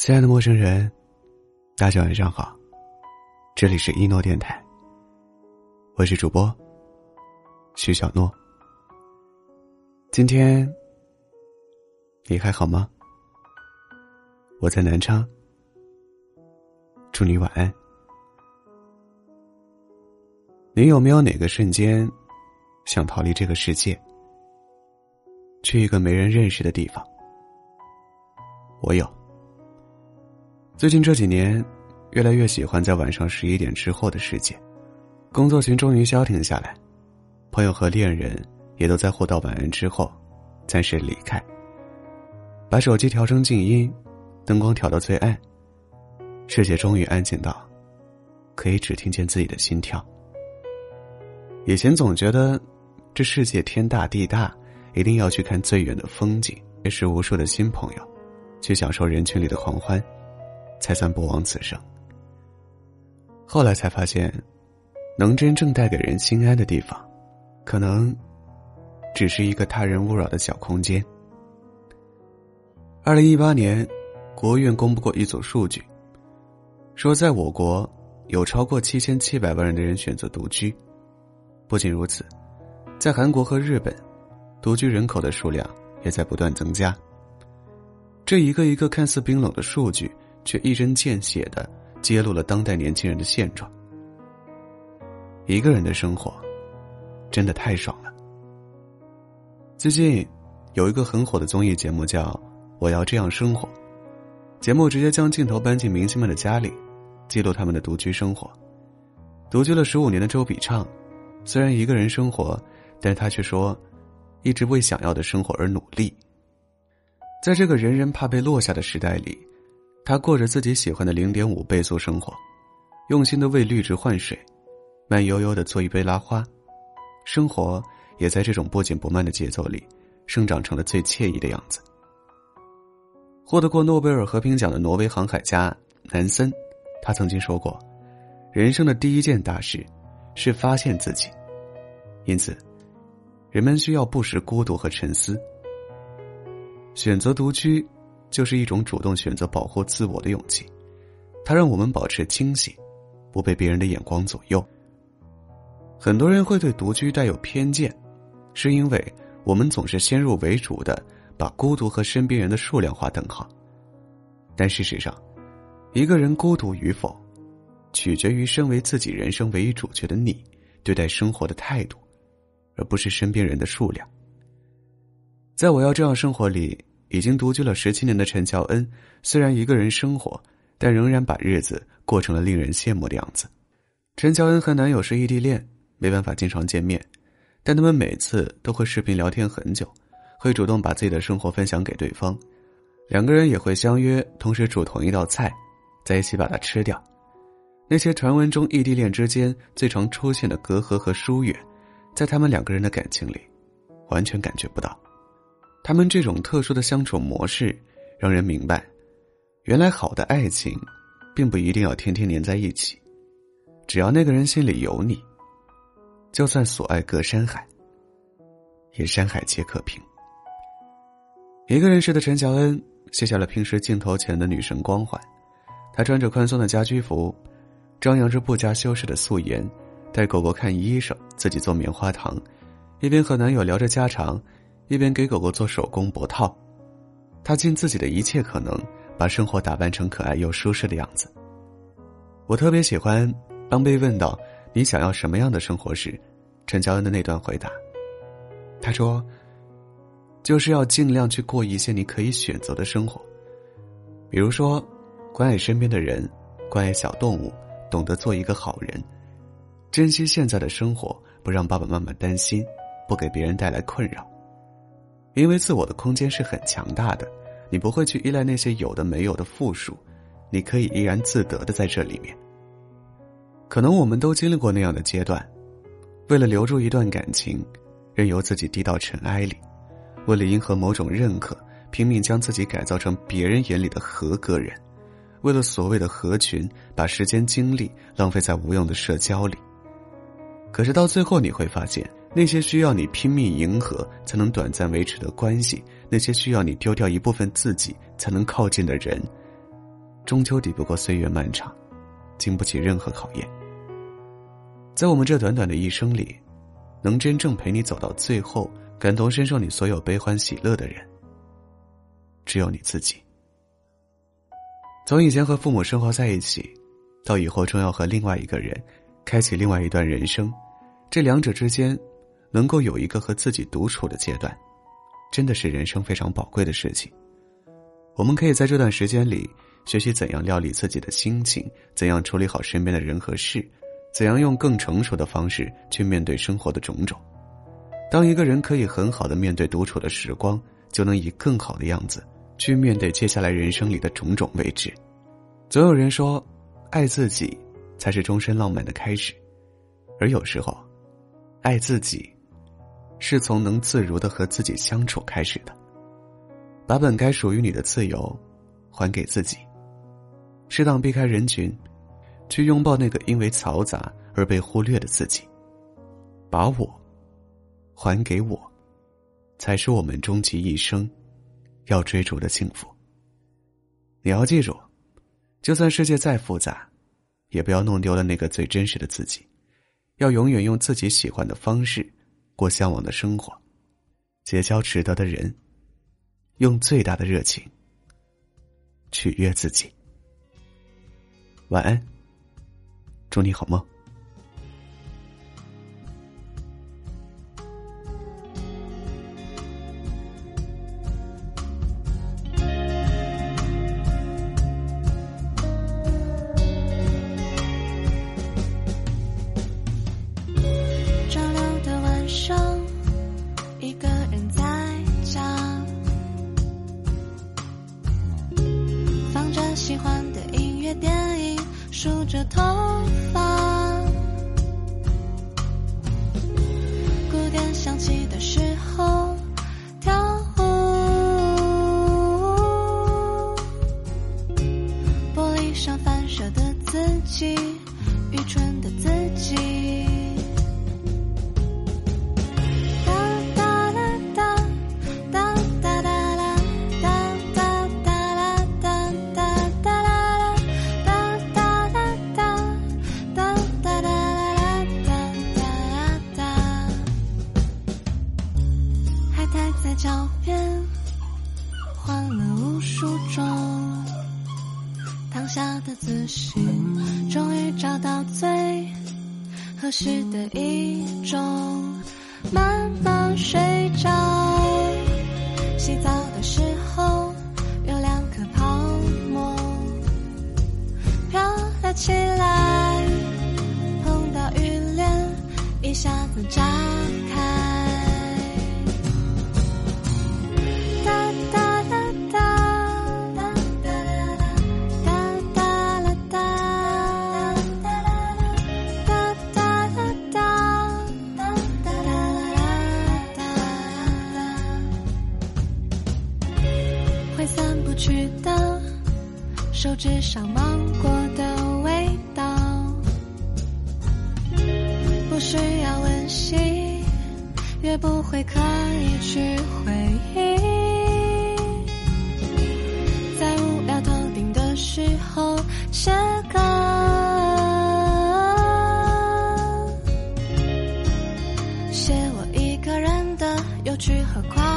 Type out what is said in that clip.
亲爱的陌生人，大家晚上好，这里是一诺电台，我是主播徐小诺。今天你还好吗？我在南昌，祝你晚安。你有没有哪个瞬间想逃离这个世界，去一个没人认识的地方？我有。最近这几年，越来越喜欢在晚上十一点之后的世界。工作群终于消停下来，朋友和恋人也都在互道晚安之后，暂时离开。把手机调成静音，灯光调到最暗。世界终于安静到，可以只听见自己的心跳。以前总觉得，这世界天大地大，一定要去看最远的风景，认识无数的新朋友，去享受人群里的狂欢。才算不枉此生。后来才发现，能真正带给人心安的地方，可能只是一个他人勿扰的小空间。二零一八年，国务院公布过一组数据，说在我国有超过七千七百万人的人选择独居。不仅如此，在韩国和日本，独居人口的数量也在不断增加。这一个一个看似冰冷的数据。却一针见血的揭露了当代年轻人的现状。一个人的生活，真的太爽了。最近，有一个很火的综艺节目叫《我要这样生活》，节目直接将镜头搬进明星们的家里，记录他们的独居生活。独居了十五年的周笔畅，虽然一个人生活，但他却说，一直为想要的生活而努力。在这个人人怕被落下的时代里。他过着自己喜欢的零点五倍速生活，用心的为绿植换水，慢悠悠的做一杯拉花，生活也在这种不紧不慢的节奏里，生长成了最惬意的样子。获得过诺贝尔和平奖的挪威航海家南森，他曾经说过：“人生的第一件大事，是发现自己。”因此，人们需要不时孤独和沉思，选择独居。就是一种主动选择保护自我的勇气，它让我们保持清醒，不被别人的眼光左右。很多人会对独居带有偏见，是因为我们总是先入为主的把孤独和身边人的数量划等号。但事实上，一个人孤独与否，取决于身为自己人生唯一主角的你对待生活的态度，而不是身边人的数量。在我要这样生活里。已经独居了十七年的陈乔恩，虽然一个人生活，但仍然把日子过成了令人羡慕的样子。陈乔恩和男友是异地恋，没办法经常见面，但他们每次都会视频聊天很久，会主动把自己的生活分享给对方，两个人也会相约同时煮同一道菜，在一起把它吃掉。那些传闻中异地恋之间最常出现的隔阂和疏远，在他们两个人的感情里，完全感觉不到。他们这种特殊的相处模式，让人明白，原来好的爱情，并不一定要天天黏在一起，只要那个人心里有你，就算所爱隔山海，也山海皆可平。一个人时的陈乔恩卸下了平时镜头前的女神光环，她穿着宽松的家居服，张扬着不加修饰的素颜，带狗狗看医生，自己做棉花糖，一边和男友聊着家常。一边给狗狗做手工脖套，他尽自己的一切可能，把生活打扮成可爱又舒适的样子。我特别喜欢当被问到你想要什么样的生活时，陈乔恩的那段回答。他说：“就是要尽量去过一些你可以选择的生活，比如说，关爱身边的人，关爱小动物，懂得做一个好人，珍惜现在的生活，不让爸爸妈妈担心，不给别人带来困扰。”因为自我的空间是很强大的，你不会去依赖那些有的没有的负数，你可以怡然自得的在这里面。可能我们都经历过那样的阶段，为了留住一段感情，任由自己低到尘埃里；为了迎合某种认可，拼命将自己改造成别人眼里的合格人；为了所谓的合群，把时间精力浪费在无用的社交里。可是到最后，你会发现。那些需要你拼命迎合才能短暂维持的关系，那些需要你丢掉一部分自己才能靠近的人，终究抵不过岁月漫长，经不起任何考验。在我们这短短的一生里，能真正陪你走到最后、感同身受你所有悲欢喜乐的人，只有你自己。从以前和父母生活在一起，到以后终要和另外一个人开启另外一段人生，这两者之间，能够有一个和自己独处的阶段，真的是人生非常宝贵的事情。我们可以在这段时间里学习怎样料理自己的心情，怎样处理好身边的人和事。怎样用更成熟的方式去面对生活的种种？当一个人可以很好的面对独处的时光，就能以更好的样子去面对接下来人生里的种种未知。总有人说，爱自己才是终身浪漫的开始，而有时候，爱自己是从能自如的和自己相处开始的。把本该属于你的自由还给自己，适当避开人群。去拥抱那个因为嘈杂而被忽略的自己，把我还给我，才是我们终其一生要追逐的幸福。你要记住，就算世界再复杂，也不要弄丢了那个最真实的自己。要永远用自己喜欢的方式过向往的生活，结交值得的人，用最大的热情取悦自己。晚安。祝你好梦。着喜欢的音乐电影，梳着头发，古典响起的时候，跳舞，玻璃上反射的自己，愚蠢的自己。脚边，换了无数种。躺下的姿势，终于找到最合适的一种，慢慢睡着。洗澡的时候，有两颗泡沫飘了起来，碰到雨帘，一下子炸纸上芒果的味道，不需要温习，也不会刻意去回忆。在无聊透顶的时候写歌，写我一个人的有趣和快乐。